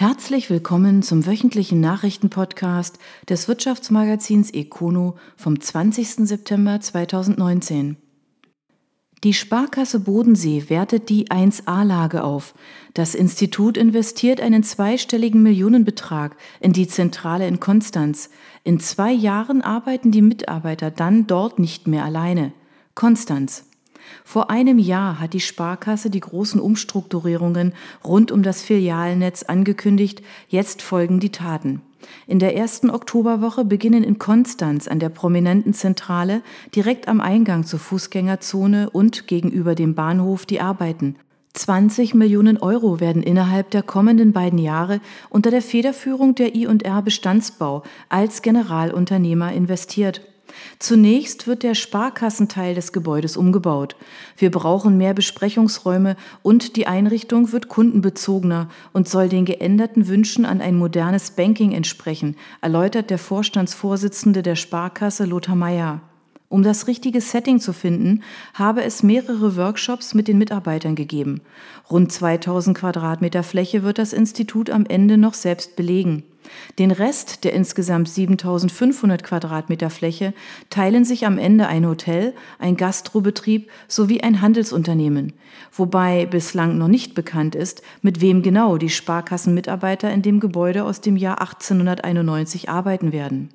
Herzlich willkommen zum wöchentlichen Nachrichtenpodcast des Wirtschaftsmagazins Econo vom 20. September 2019. Die Sparkasse Bodensee wertet die 1a-Lage auf. Das Institut investiert einen zweistelligen Millionenbetrag in die Zentrale in Konstanz. In zwei Jahren arbeiten die Mitarbeiter dann dort nicht mehr alleine. Konstanz. Vor einem Jahr hat die Sparkasse die großen Umstrukturierungen rund um das Filialnetz angekündigt, jetzt folgen die Taten. In der ersten Oktoberwoche beginnen in Konstanz an der prominenten Zentrale direkt am Eingang zur Fußgängerzone und gegenüber dem Bahnhof die Arbeiten. 20 Millionen Euro werden innerhalb der kommenden beiden Jahre unter der Federführung der I&R Bestandsbau als Generalunternehmer investiert. Zunächst wird der Sparkassenteil des Gebäudes umgebaut. Wir brauchen mehr Besprechungsräume und die Einrichtung wird kundenbezogener und soll den geänderten Wünschen an ein modernes Banking entsprechen, erläutert der Vorstandsvorsitzende der Sparkasse Lothar Meyer. Um das richtige Setting zu finden, habe es mehrere Workshops mit den Mitarbeitern gegeben. Rund 2000 Quadratmeter Fläche wird das Institut am Ende noch selbst belegen. Den Rest der insgesamt 7500 Quadratmeter Fläche teilen sich am Ende ein Hotel, ein Gastrobetrieb sowie ein Handelsunternehmen, wobei bislang noch nicht bekannt ist, mit wem genau die Sparkassenmitarbeiter in dem Gebäude aus dem Jahr 1891 arbeiten werden.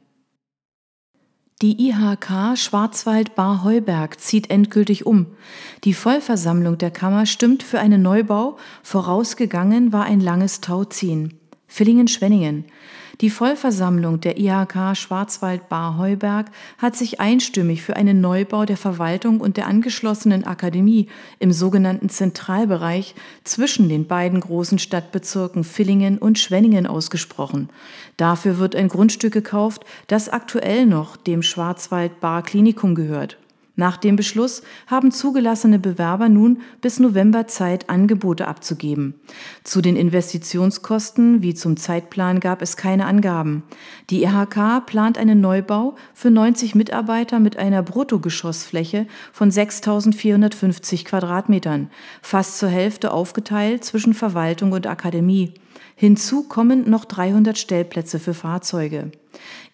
Die IHK Schwarzwald Bar Heuberg zieht endgültig um. Die Vollversammlung der Kammer stimmt für einen Neubau, vorausgegangen war ein langes Tauziehen. Villingen-Schwenningen. Die Vollversammlung der IHK Schwarzwald Bar Heuberg hat sich einstimmig für einen Neubau der Verwaltung und der angeschlossenen Akademie im sogenannten Zentralbereich zwischen den beiden großen Stadtbezirken Villingen und Schwenningen ausgesprochen. Dafür wird ein Grundstück gekauft, das aktuell noch dem Schwarzwald Bar Klinikum gehört. Nach dem Beschluss haben zugelassene Bewerber nun bis November Zeit, Angebote abzugeben. Zu den Investitionskosten wie zum Zeitplan gab es keine Angaben. Die IHK plant einen Neubau für 90 Mitarbeiter mit einer Bruttogeschossfläche von 6.450 Quadratmetern, fast zur Hälfte aufgeteilt zwischen Verwaltung und Akademie. Hinzu kommen noch 300 Stellplätze für Fahrzeuge.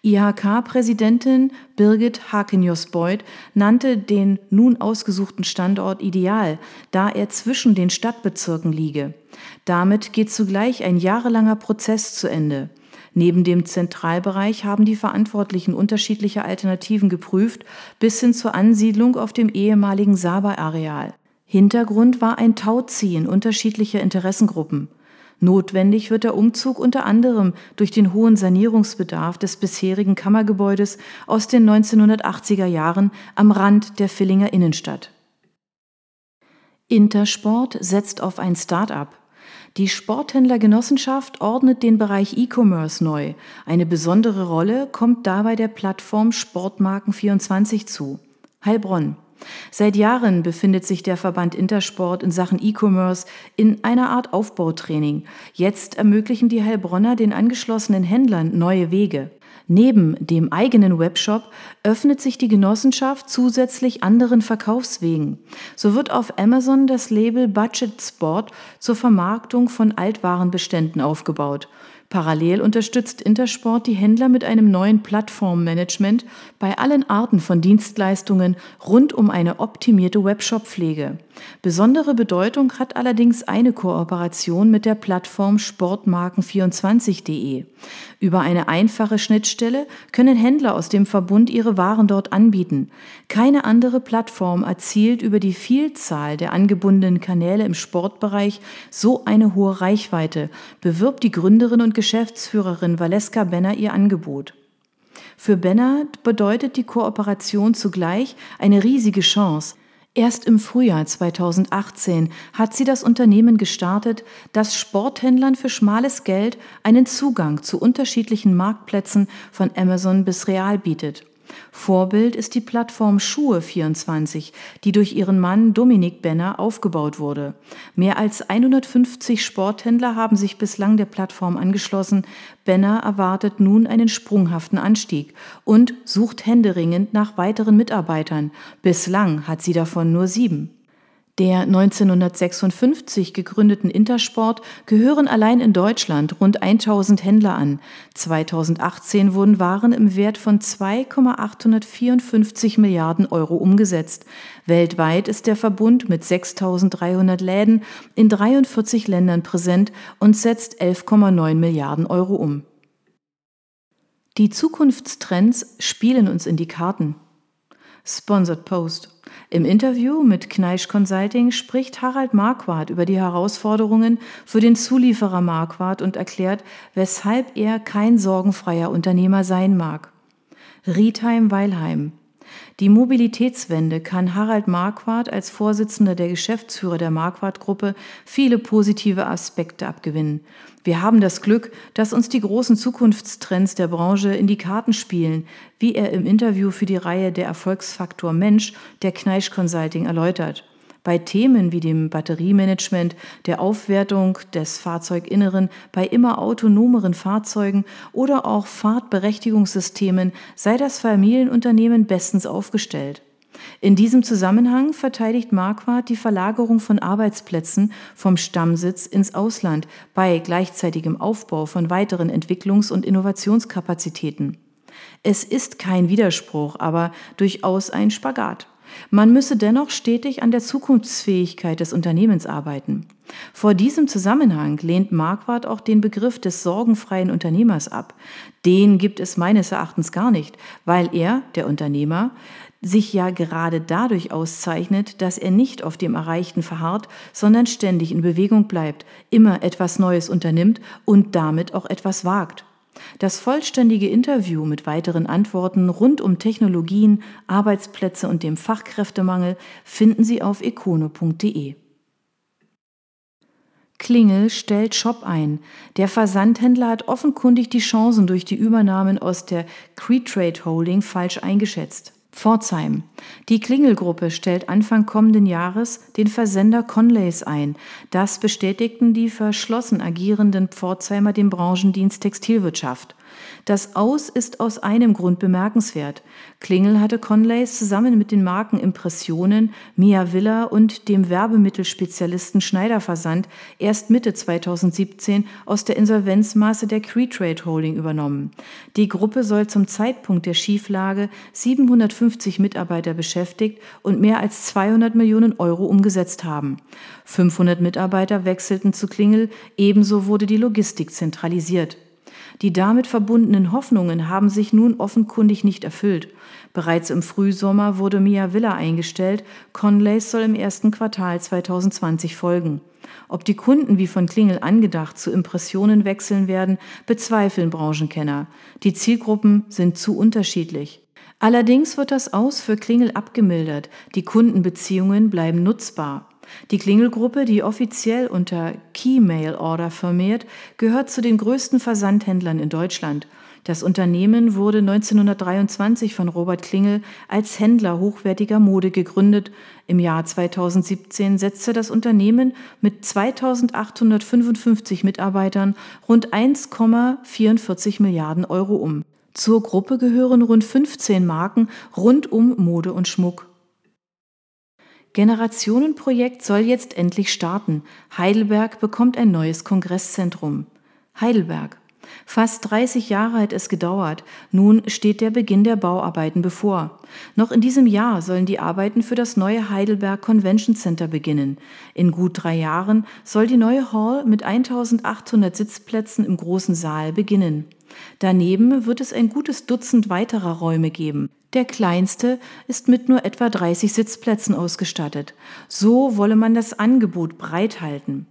IHK-Präsidentin Birgit Hakenius-Beuth nannte den nun ausgesuchten Standort ideal, da er zwischen den Stadtbezirken liege. Damit geht zugleich ein jahrelanger Prozess zu Ende. Neben dem Zentralbereich haben die Verantwortlichen unterschiedliche Alternativen geprüft, bis hin zur Ansiedlung auf dem ehemaligen Saba-Areal. Hintergrund war ein Tauziehen unterschiedlicher Interessengruppen. Notwendig wird der Umzug unter anderem durch den hohen Sanierungsbedarf des bisherigen Kammergebäudes aus den 1980er Jahren am Rand der Villinger Innenstadt. Intersport setzt auf ein Start-up. Die Sporthändlergenossenschaft ordnet den Bereich E-Commerce neu. Eine besondere Rolle kommt dabei der Plattform Sportmarken24 zu. Heilbronn. Seit Jahren befindet sich der Verband Intersport in Sachen E-Commerce in einer Art Aufbautraining. Jetzt ermöglichen die Heilbronner den angeschlossenen Händlern neue Wege. Neben dem eigenen Webshop öffnet sich die Genossenschaft zusätzlich anderen Verkaufswegen. So wird auf Amazon das Label Budget Sport zur Vermarktung von Altwarenbeständen aufgebaut. Parallel unterstützt Intersport die Händler mit einem neuen Plattformmanagement bei allen Arten von Dienstleistungen rund um eine optimierte Webshop-Pflege. Besondere Bedeutung hat allerdings eine Kooperation mit der Plattform Sportmarken24.de. Über eine einfache Schnittstelle können Händler aus dem Verbund ihre Waren dort anbieten. Keine andere Plattform erzielt über die Vielzahl der angebundenen Kanäle im Sportbereich so eine hohe Reichweite, bewirbt die Gründerin und Geschäftsführerin Valeska Benner ihr Angebot. Für Benner bedeutet die Kooperation zugleich eine riesige Chance. Erst im Frühjahr 2018 hat sie das Unternehmen gestartet, das Sporthändlern für schmales Geld einen Zugang zu unterschiedlichen Marktplätzen von Amazon bis Real bietet. Vorbild ist die Plattform Schuhe24, die durch ihren Mann Dominik Benner aufgebaut wurde. Mehr als 150 Sporthändler haben sich bislang der Plattform angeschlossen. Benner erwartet nun einen sprunghaften Anstieg und sucht händeringend nach weiteren Mitarbeitern. Bislang hat sie davon nur sieben. Der 1956 gegründeten Intersport gehören allein in Deutschland rund 1000 Händler an. 2018 wurden Waren im Wert von 2,854 Milliarden Euro umgesetzt. Weltweit ist der Verbund mit 6300 Läden in 43 Ländern präsent und setzt 11,9 Milliarden Euro um. Die Zukunftstrends spielen uns in die Karten. Sponsored Post. Im Interview mit Kneisch Consulting spricht Harald Marquardt über die Herausforderungen für den Zulieferer Marquardt und erklärt, weshalb er kein sorgenfreier Unternehmer sein mag. Riedheim-Weilheim. Die Mobilitätswende kann Harald Marquardt als Vorsitzender der Geschäftsführer der Marquardt-Gruppe viele positive Aspekte abgewinnen. Wir haben das Glück, dass uns die großen Zukunftstrends der Branche in die Karten spielen, wie er im Interview für die Reihe Der Erfolgsfaktor Mensch der Kneisch Consulting erläutert. Bei Themen wie dem Batteriemanagement, der Aufwertung des Fahrzeuginneren bei immer autonomeren Fahrzeugen oder auch Fahrtberechtigungssystemen sei das Familienunternehmen bestens aufgestellt. In diesem Zusammenhang verteidigt Marquardt die Verlagerung von Arbeitsplätzen vom Stammsitz ins Ausland bei gleichzeitigem Aufbau von weiteren Entwicklungs- und Innovationskapazitäten. Es ist kein Widerspruch, aber durchaus ein Spagat. Man müsse dennoch stetig an der Zukunftsfähigkeit des Unternehmens arbeiten. Vor diesem Zusammenhang lehnt Marquardt auch den Begriff des sorgenfreien Unternehmers ab. Den gibt es meines Erachtens gar nicht, weil er, der Unternehmer, sich ja gerade dadurch auszeichnet, dass er nicht auf dem Erreichten verharrt, sondern ständig in Bewegung bleibt, immer etwas Neues unternimmt und damit auch etwas wagt. Das vollständige Interview mit weiteren Antworten rund um Technologien, Arbeitsplätze und dem Fachkräftemangel finden Sie auf econo.de. Klingel stellt Shop ein. Der Versandhändler hat offenkundig die Chancen durch die Übernahmen aus der Cretrade Holding falsch eingeschätzt. Pforzheim. Die Klingelgruppe stellt Anfang kommenden Jahres den Versender Conleys ein. Das bestätigten die verschlossen agierenden Pforzheimer dem Branchendienst Textilwirtschaft. Das Aus ist aus einem Grund bemerkenswert. Klingel hatte Conleys zusammen mit den Marken Impressionen, Mia Villa und dem Werbemittelspezialisten Schneiderversand erst Mitte 2017 aus der Insolvenzmaße der Cretrade Holding übernommen. Die Gruppe soll zum Zeitpunkt der Schieflage 750 Mitarbeiter beschäftigt und mehr als 200 Millionen Euro umgesetzt haben. 500 Mitarbeiter wechselten zu Klingel, ebenso wurde die Logistik zentralisiert. Die damit verbundenen Hoffnungen haben sich nun offenkundig nicht erfüllt. Bereits im Frühsommer wurde Mia Villa eingestellt, Conleys soll im ersten Quartal 2020 folgen. Ob die Kunden wie von Klingel angedacht zu Impressionen wechseln werden, bezweifeln Branchenkenner. Die Zielgruppen sind zu unterschiedlich. Allerdings wird das Aus für Klingel abgemildert, die Kundenbeziehungen bleiben nutzbar. Die Klingelgruppe, die offiziell unter Key Mail Order firmiert, gehört zu den größten Versandhändlern in Deutschland. Das Unternehmen wurde 1923 von Robert Klingel als Händler hochwertiger Mode gegründet. Im Jahr 2017 setzte das Unternehmen mit 2855 Mitarbeitern rund 1,44 Milliarden Euro um. Zur Gruppe gehören rund 15 Marken rund um Mode und Schmuck. Generationenprojekt soll jetzt endlich starten. Heidelberg bekommt ein neues Kongresszentrum. Heidelberg. Fast 30 Jahre hat es gedauert. Nun steht der Beginn der Bauarbeiten bevor. Noch in diesem Jahr sollen die Arbeiten für das neue Heidelberg Convention Center beginnen. In gut drei Jahren soll die neue Hall mit 1800 Sitzplätzen im großen Saal beginnen. Daneben wird es ein gutes Dutzend weiterer Räume geben. Der kleinste ist mit nur etwa 30 Sitzplätzen ausgestattet. So wolle man das Angebot breit halten.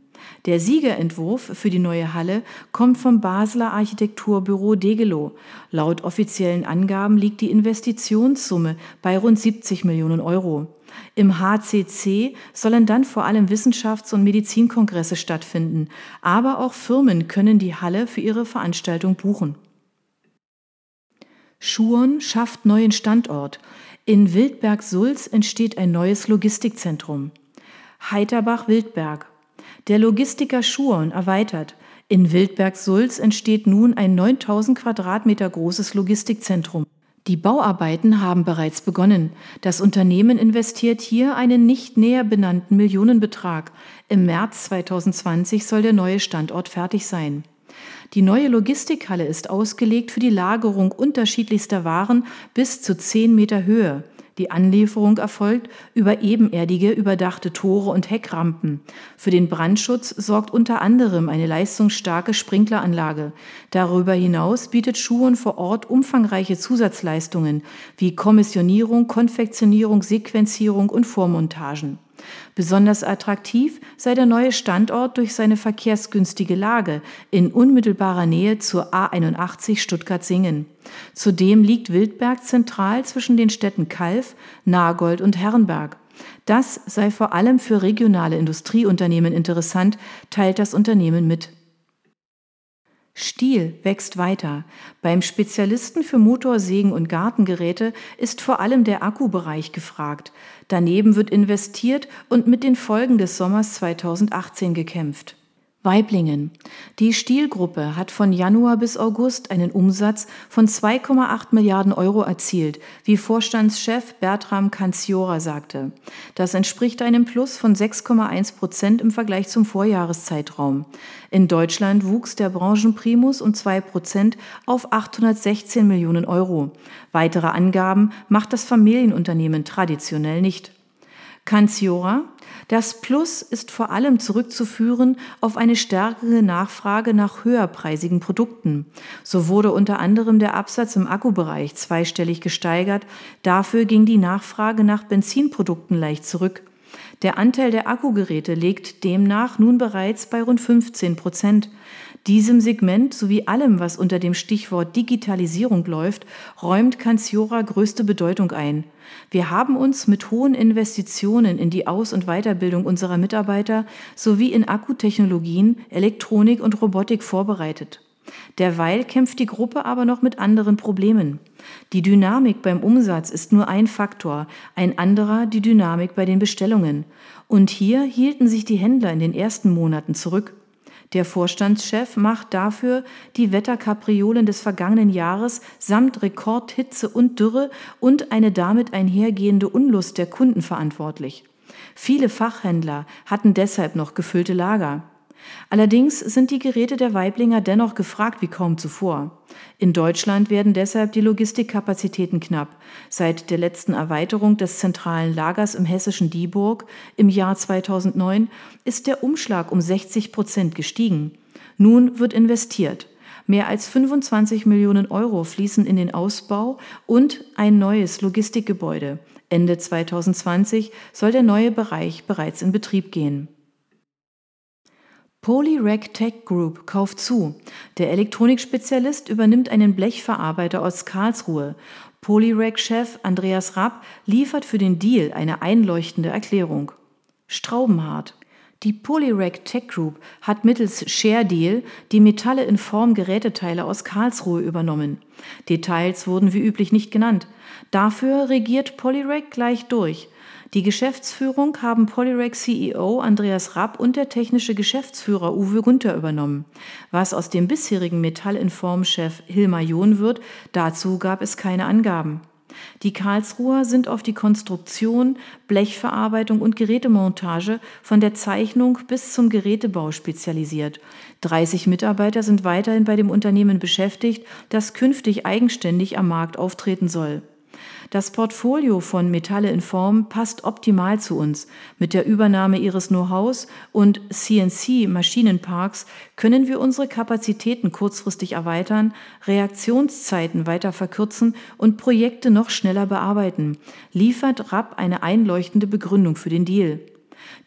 Der Siegerentwurf für die neue Halle kommt vom Basler Architekturbüro Degelow. Laut offiziellen Angaben liegt die Investitionssumme bei rund 70 Millionen Euro. Im HCC sollen dann vor allem Wissenschafts- und Medizinkongresse stattfinden, aber auch Firmen können die Halle für ihre Veranstaltung buchen. Schuon schafft neuen Standort. In Wildberg-Sulz entsteht ein neues Logistikzentrum. Heiterbach-Wildberg. Der Logistiker Schuon erweitert. In Wildberg-Sulz entsteht nun ein 9000 Quadratmeter großes Logistikzentrum. Die Bauarbeiten haben bereits begonnen. Das Unternehmen investiert hier einen nicht näher benannten Millionenbetrag. Im März 2020 soll der neue Standort fertig sein. Die neue Logistikhalle ist ausgelegt für die Lagerung unterschiedlichster Waren bis zu 10 Meter Höhe. Die Anlieferung erfolgt über ebenerdige, überdachte Tore und Heckrampen. Für den Brandschutz sorgt unter anderem eine leistungsstarke Sprinkleranlage. Darüber hinaus bietet Schuhen vor Ort umfangreiche Zusatzleistungen wie Kommissionierung, Konfektionierung, Sequenzierung und Vormontagen. Besonders attraktiv sei der neue Standort durch seine verkehrsgünstige Lage in unmittelbarer Nähe zur A81 Stuttgart-Singen. Zudem liegt Wildberg zentral zwischen den Städten Kalf, Nagold und Herrenberg. Das sei vor allem für regionale Industrieunternehmen interessant, teilt das Unternehmen mit. Stiel wächst weiter. Beim Spezialisten für Motorsägen und Gartengeräte ist vor allem der Akkubereich gefragt. Daneben wird investiert und mit den Folgen des Sommers 2018 gekämpft. Weiblingen. Die Stielgruppe hat von Januar bis August einen Umsatz von 2,8 Milliarden Euro erzielt, wie Vorstandschef Bertram Kanziora sagte. Das entspricht einem Plus von 6,1 Prozent im Vergleich zum Vorjahreszeitraum. In Deutschland wuchs der Branchenprimus um 2 Prozent auf 816 Millionen Euro. Weitere Angaben macht das Familienunternehmen traditionell nicht. Kanziora. Das Plus ist vor allem zurückzuführen auf eine stärkere Nachfrage nach höherpreisigen Produkten. So wurde unter anderem der Absatz im Akkubereich zweistellig gesteigert. Dafür ging die Nachfrage nach Benzinprodukten leicht zurück. Der Anteil der Akkugeräte liegt demnach nun bereits bei rund 15 Prozent. Diesem Segment sowie allem, was unter dem Stichwort Digitalisierung läuft, räumt Cansiora größte Bedeutung ein. Wir haben uns mit hohen Investitionen in die Aus- und Weiterbildung unserer Mitarbeiter sowie in Akkutechnologien, Elektronik und Robotik vorbereitet. Derweil kämpft die Gruppe aber noch mit anderen Problemen. Die Dynamik beim Umsatz ist nur ein Faktor, ein anderer die Dynamik bei den Bestellungen. Und hier hielten sich die Händler in den ersten Monaten zurück. Der Vorstandschef macht dafür die Wetterkapriolen des vergangenen Jahres samt Rekordhitze und Dürre und eine damit einhergehende Unlust der Kunden verantwortlich. Viele Fachhändler hatten deshalb noch gefüllte Lager. Allerdings sind die Geräte der Weiblinger dennoch gefragt wie kaum zuvor. In Deutschland werden deshalb die Logistikkapazitäten knapp. Seit der letzten Erweiterung des zentralen Lagers im hessischen Dieburg im Jahr 2009 ist der Umschlag um 60 Prozent gestiegen. Nun wird investiert. Mehr als 25 Millionen Euro fließen in den Ausbau und ein neues Logistikgebäude. Ende 2020 soll der neue Bereich bereits in Betrieb gehen. Polyrec Tech Group kauft zu. Der Elektronikspezialist übernimmt einen Blechverarbeiter aus Karlsruhe. Polyrec-Chef Andreas Rapp liefert für den Deal eine einleuchtende Erklärung. Straubenhardt. Die Polyrec Tech Group hat mittels Share Deal die Metalle in Form Geräteteile aus Karlsruhe übernommen. Details wurden wie üblich nicht genannt. Dafür regiert Polyrec gleich durch. Die Geschäftsführung haben Polyrec CEO Andreas Rapp und der technische Geschäftsführer Uwe Gunther übernommen. Was aus dem bisherigen Metallinform-Chef Hilmar John wird, dazu gab es keine Angaben. Die Karlsruher sind auf die Konstruktion, Blechverarbeitung und Gerätemontage von der Zeichnung bis zum Gerätebau spezialisiert. 30 Mitarbeiter sind weiterhin bei dem Unternehmen beschäftigt, das künftig eigenständig am Markt auftreten soll. Das Portfolio von Metalle in Form passt optimal zu uns. Mit der Übernahme ihres Know-hows und CNC-Maschinenparks können wir unsere Kapazitäten kurzfristig erweitern, Reaktionszeiten weiter verkürzen und Projekte noch schneller bearbeiten. Liefert RAP eine einleuchtende Begründung für den Deal.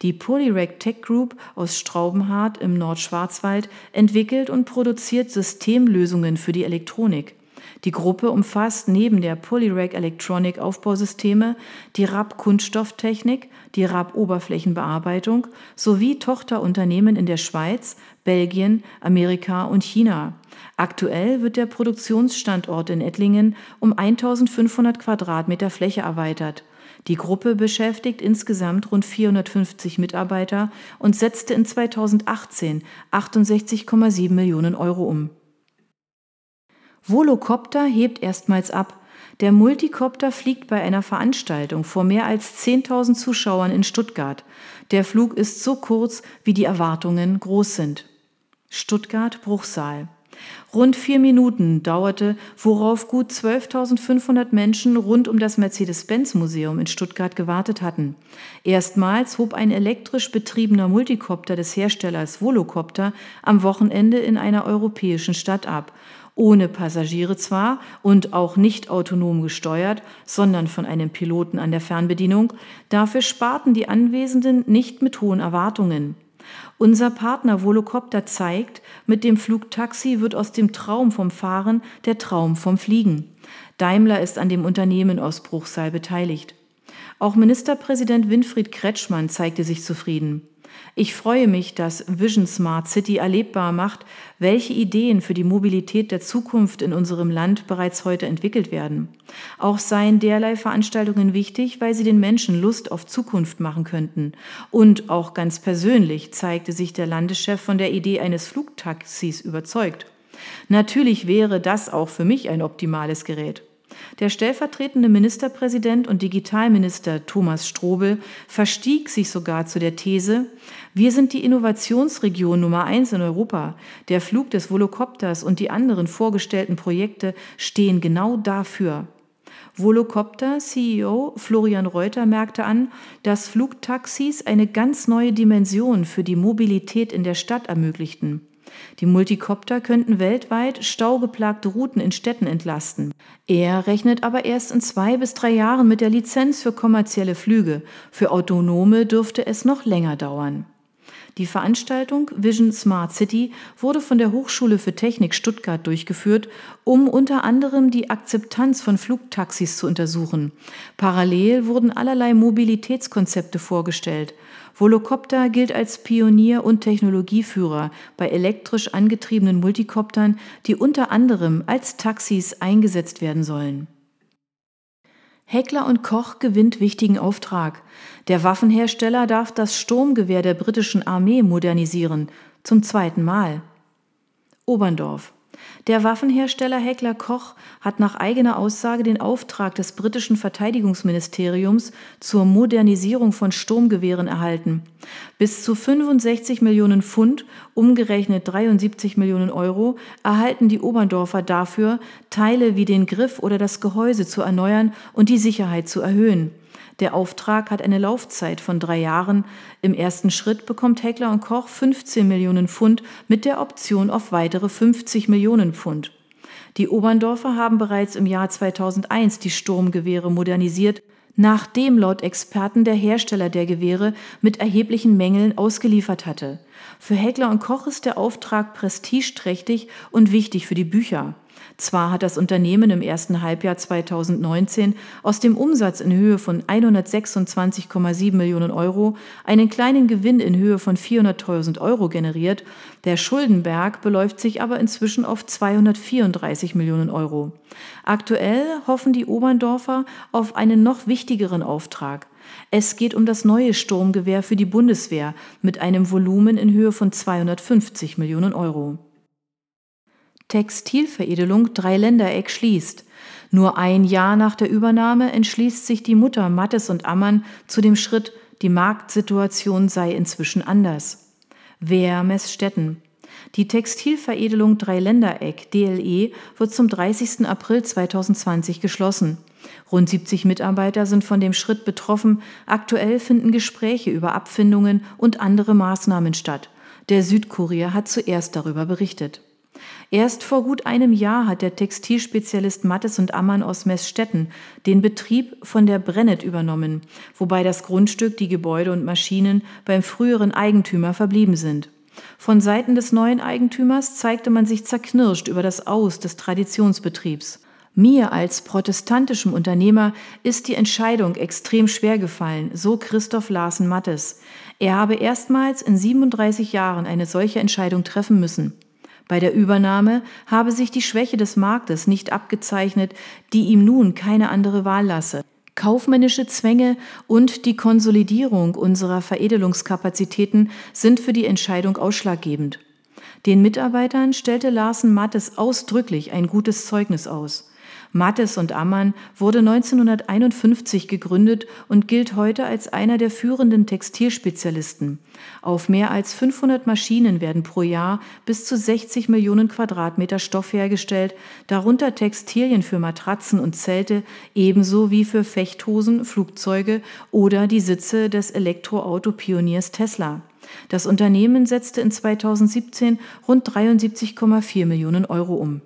Die Polyrec Tech Group aus Straubenhardt im Nordschwarzwald entwickelt und produziert Systemlösungen für die Elektronik. Die Gruppe umfasst neben der Polyrec Electronic Aufbausysteme die RAP Kunststofftechnik, die RAP Oberflächenbearbeitung sowie Tochterunternehmen in der Schweiz, Belgien, Amerika und China. Aktuell wird der Produktionsstandort in Ettlingen um 1500 Quadratmeter Fläche erweitert. Die Gruppe beschäftigt insgesamt rund 450 Mitarbeiter und setzte in 2018 68,7 Millionen Euro um. Volocopter hebt erstmals ab. Der Multicopter fliegt bei einer Veranstaltung vor mehr als 10.000 Zuschauern in Stuttgart. Der Flug ist so kurz, wie die Erwartungen groß sind. Stuttgart Bruchsal. Rund vier Minuten dauerte, worauf gut 12.500 Menschen rund um das Mercedes-Benz-Museum in Stuttgart gewartet hatten. Erstmals hob ein elektrisch betriebener Multicopter des Herstellers Volocopter am Wochenende in einer europäischen Stadt ab. Ohne Passagiere zwar und auch nicht autonom gesteuert, sondern von einem Piloten an der Fernbedienung, dafür sparten die Anwesenden nicht mit hohen Erwartungen. Unser Partner Volocopter zeigt, mit dem Flugtaxi wird aus dem Traum vom Fahren der Traum vom Fliegen. Daimler ist an dem Unternehmen aus Bruchsal beteiligt. Auch Ministerpräsident Winfried Kretschmann zeigte sich zufrieden. Ich freue mich, dass Vision Smart City erlebbar macht, welche Ideen für die Mobilität der Zukunft in unserem Land bereits heute entwickelt werden. Auch seien derlei Veranstaltungen wichtig, weil sie den Menschen Lust auf Zukunft machen könnten. Und auch ganz persönlich zeigte sich der Landeschef von der Idee eines Flugtaxis überzeugt. Natürlich wäre das auch für mich ein optimales Gerät. Der stellvertretende Ministerpräsident und Digitalminister Thomas Strobel verstieg sich sogar zu der These, wir sind die Innovationsregion Nummer eins in Europa. Der Flug des Volocopters und die anderen vorgestellten Projekte stehen genau dafür. Volocopter CEO Florian Reuter merkte an, dass Flugtaxis eine ganz neue Dimension für die Mobilität in der Stadt ermöglichten. Die Multicopter könnten weltweit staugeplagte Routen in Städten entlasten. Er rechnet aber erst in zwei bis drei Jahren mit der Lizenz für kommerzielle Flüge. Für autonome dürfte es noch länger dauern. Die Veranstaltung Vision Smart City wurde von der Hochschule für Technik Stuttgart durchgeführt, um unter anderem die Akzeptanz von Flugtaxis zu untersuchen. Parallel wurden allerlei Mobilitätskonzepte vorgestellt. Volocopter gilt als Pionier und Technologieführer bei elektrisch angetriebenen Multicoptern, die unter anderem als Taxis eingesetzt werden sollen. Heckler und Koch gewinnt wichtigen Auftrag. Der Waffenhersteller darf das Sturmgewehr der britischen Armee modernisieren, zum zweiten Mal. Oberndorf. Der Waffenhersteller Heckler Koch hat nach eigener Aussage den Auftrag des britischen Verteidigungsministeriums zur Modernisierung von Sturmgewehren erhalten. Bis zu 65 Millionen Pfund, umgerechnet 73 Millionen Euro, erhalten die Oberndorfer dafür, Teile wie den Griff oder das Gehäuse zu erneuern und die Sicherheit zu erhöhen. Der Auftrag hat eine Laufzeit von drei Jahren. Im ersten Schritt bekommt Heckler und Koch 15 Millionen Pfund mit der Option auf weitere 50 Millionen Pfund. Die Oberndorfer haben bereits im Jahr 2001 die Sturmgewehre modernisiert, nachdem laut Experten der Hersteller der Gewehre mit erheblichen Mängeln ausgeliefert hatte. Für Heckler und Koch ist der Auftrag prestigeträchtig und wichtig für die Bücher. Zwar hat das Unternehmen im ersten Halbjahr 2019 aus dem Umsatz in Höhe von 126,7 Millionen Euro einen kleinen Gewinn in Höhe von 400.000 Euro generiert, der Schuldenberg beläuft sich aber inzwischen auf 234 Millionen Euro. Aktuell hoffen die Oberndorfer auf einen noch wichtigeren Auftrag. Es geht um das neue Sturmgewehr für die Bundeswehr mit einem Volumen in Höhe von 250 Millionen Euro. Textilveredelung Dreiländereck schließt. Nur ein Jahr nach der Übernahme entschließt sich die Mutter Mattes und Ammann zu dem Schritt, die Marktsituation sei inzwischen anders. Wer Messstetten. Die Textilveredelung Dreiländereck DLE wird zum 30. April 2020 geschlossen. Rund 70 Mitarbeiter sind von dem Schritt betroffen. Aktuell finden Gespräche über Abfindungen und andere Maßnahmen statt. Der Südkurier hat zuerst darüber berichtet. Erst vor gut einem Jahr hat der Textilspezialist Mattes und Ammann aus Messstetten den Betrieb von der Brennet übernommen, wobei das Grundstück, die Gebäude und Maschinen beim früheren Eigentümer verblieben sind. Von Seiten des neuen Eigentümers zeigte man sich zerknirscht über das Aus des Traditionsbetriebs. Mir als protestantischem Unternehmer ist die Entscheidung extrem schwer gefallen, so Christoph Larsen Mattes. Er habe erstmals in 37 Jahren eine solche Entscheidung treffen müssen. Bei der Übernahme habe sich die Schwäche des Marktes nicht abgezeichnet, die ihm nun keine andere Wahl lasse. Kaufmännische Zwänge und die Konsolidierung unserer Veredelungskapazitäten sind für die Entscheidung ausschlaggebend. Den Mitarbeitern stellte Larsen Mattes ausdrücklich ein gutes Zeugnis aus. Mattes und Ammann wurde 1951 gegründet und gilt heute als einer der führenden Textilspezialisten. Auf mehr als 500 Maschinen werden pro Jahr bis zu 60 Millionen Quadratmeter Stoff hergestellt, darunter Textilien für Matratzen und Zelte, ebenso wie für Fechthosen, Flugzeuge oder die Sitze des Elektroauto-Pioniers Tesla. Das Unternehmen setzte in 2017 rund 73,4 Millionen Euro um.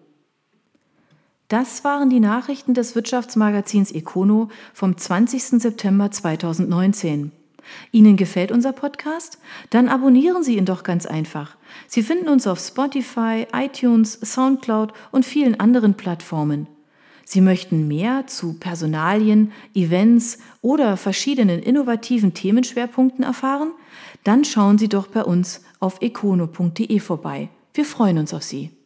Das waren die Nachrichten des Wirtschaftsmagazins Econo vom 20. September 2019. Ihnen gefällt unser Podcast? Dann abonnieren Sie ihn doch ganz einfach. Sie finden uns auf Spotify, iTunes, SoundCloud und vielen anderen Plattformen. Sie möchten mehr zu Personalien, Events oder verschiedenen innovativen Themenschwerpunkten erfahren? Dann schauen Sie doch bei uns auf econo.de vorbei. Wir freuen uns auf Sie.